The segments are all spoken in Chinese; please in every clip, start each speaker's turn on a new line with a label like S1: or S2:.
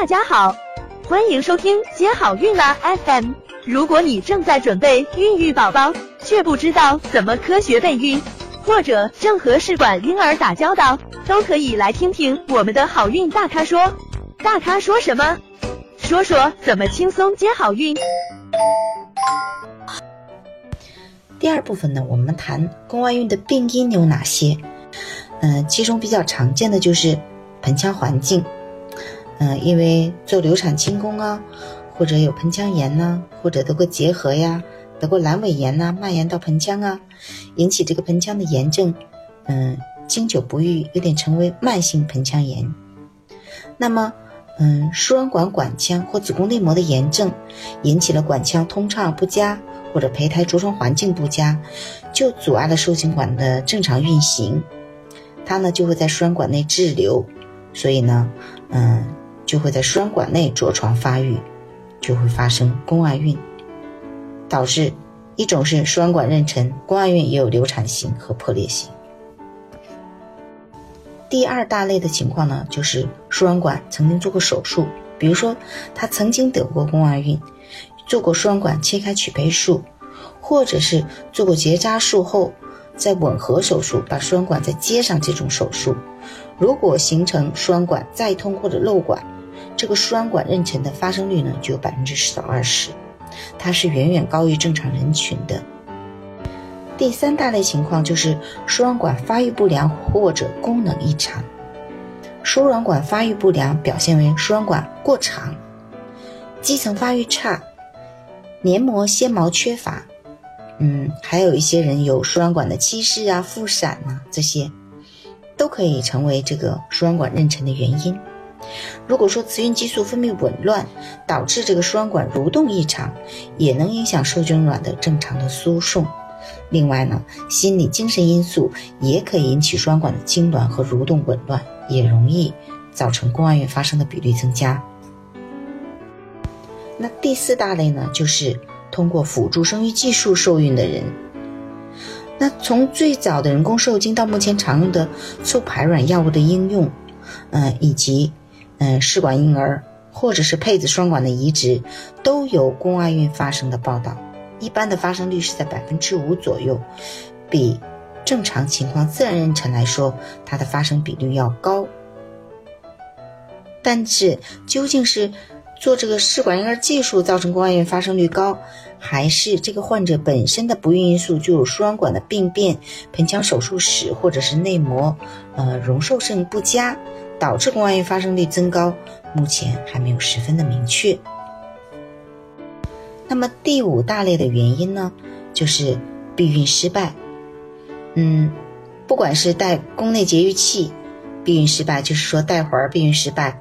S1: 大家好，欢迎收听接好运啦 FM。如果你正在准备孕育宝宝，却不知道怎么科学备孕，或者正和试管婴儿打交道，都可以来听听我们的好运大咖说。大咖说什么？说说怎么轻松接好运。
S2: 第二部分呢，我们谈宫外孕的病因有哪些？嗯，其中比较常见的就是盆腔环境。嗯，因为做流产清宫啊，或者有盆腔炎呐，或者得过结核呀，得过阑尾炎呐，蔓延到盆腔啊，引起这个盆腔的炎症，嗯，经久不愈，有点成为慢性盆腔炎。那么，嗯，输卵管管腔或子宫内膜的炎症，引起了管腔通畅不佳，或者胚胎着床环境不佳，就阻碍了受精管的正常运行，它呢就会在输卵管内滞留，所以呢，嗯。就会在输卵管内着床发育，就会发生宫外孕，导致一种是输卵管妊娠，宫外孕也有流产型和破裂型。第二大类的情况呢，就是输卵管曾经做过手术，比如说他曾经得过宫外孕，做过输卵管切开取胚术，或者是做过结扎术后再吻合手术把输卵管再接上这种手术，如果形成输卵管再通或者漏管。这个输卵管妊娠的发生率呢，就有百分之十到二十，它是远远高于正常人群的。第三大类情况就是输卵管发育不良或者功能异常。输卵管发育不良表现为输卵管过长、基层发育差、黏膜纤毛缺乏，嗯，还有一些人有输卵管的憩室啊、腹闪呐，这些都可以成为这个输卵管妊娠的原因。如果说雌孕激素分泌紊乱，导致这个输卵管蠕动异常，也能影响受精卵的正常的输送。另外呢，心理精神因素也可以引起输卵管的痉挛和蠕动紊乱，也容易造成宫外孕发生的比率增加。那第四大类呢，就是通过辅助生育技术受孕的人。那从最早的人工受精到目前常用的促排卵药物的应用，嗯，以及嗯，试管婴儿或者是配子双管的移植，都有宫外孕发生的报道。一般的发生率是在百分之五左右，比正常情况自然妊娠来说，它的发生比率要高。但是究竟是做这个试管婴儿技术造成宫外孕发生率高，还是这个患者本身的不孕因素就有输卵管的病变、盆腔手术史或者是内膜呃容受性不佳？导致宫外孕发生率增高，目前还没有十分的明确。那么第五大类的原因呢，就是避孕失败。嗯，不管是带宫内节育器避孕失败，就是说带环避孕失败，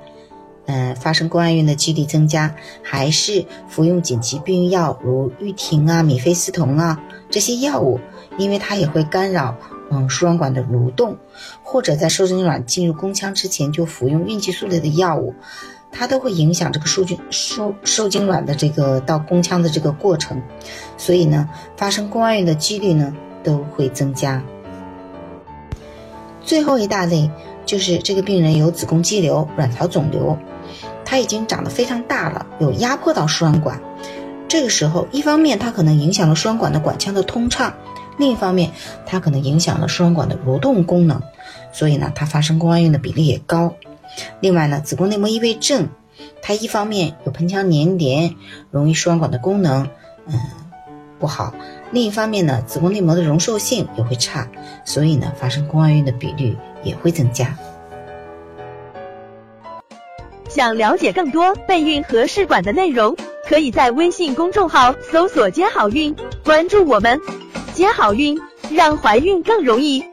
S2: 嗯，发生宫外孕的几率增加，还是服用紧急避孕药如毓婷啊、米非司酮啊这些药物，因为它也会干扰。嗯，输卵管的蠕动，或者在受精卵进入宫腔之前就服用孕激素类的药物，它都会影响这个受精受受精卵的这个到宫腔的这个过程，所以呢，发生宫外孕的几率呢都会增加。最后一大类就是这个病人有子宫肌瘤、卵巢肿瘤，它已经长得非常大了，有压迫到输卵管，这个时候一方面它可能影响了输卵管的管腔的通畅。另一方面，它可能影响了输卵管的蠕动功能，所以呢，它发生宫外孕的比例也高。另外呢，子宫内膜异位症，它一方面有盆腔粘连，容易输卵管的功能嗯不好；另一方面呢，子宫内膜的容受性也会差，所以呢，发生宫外孕的比率也会增加。
S1: 想了解更多备孕和试管的内容，可以在微信公众号搜索“接好运”，关注我们。接好运，让怀孕更容易。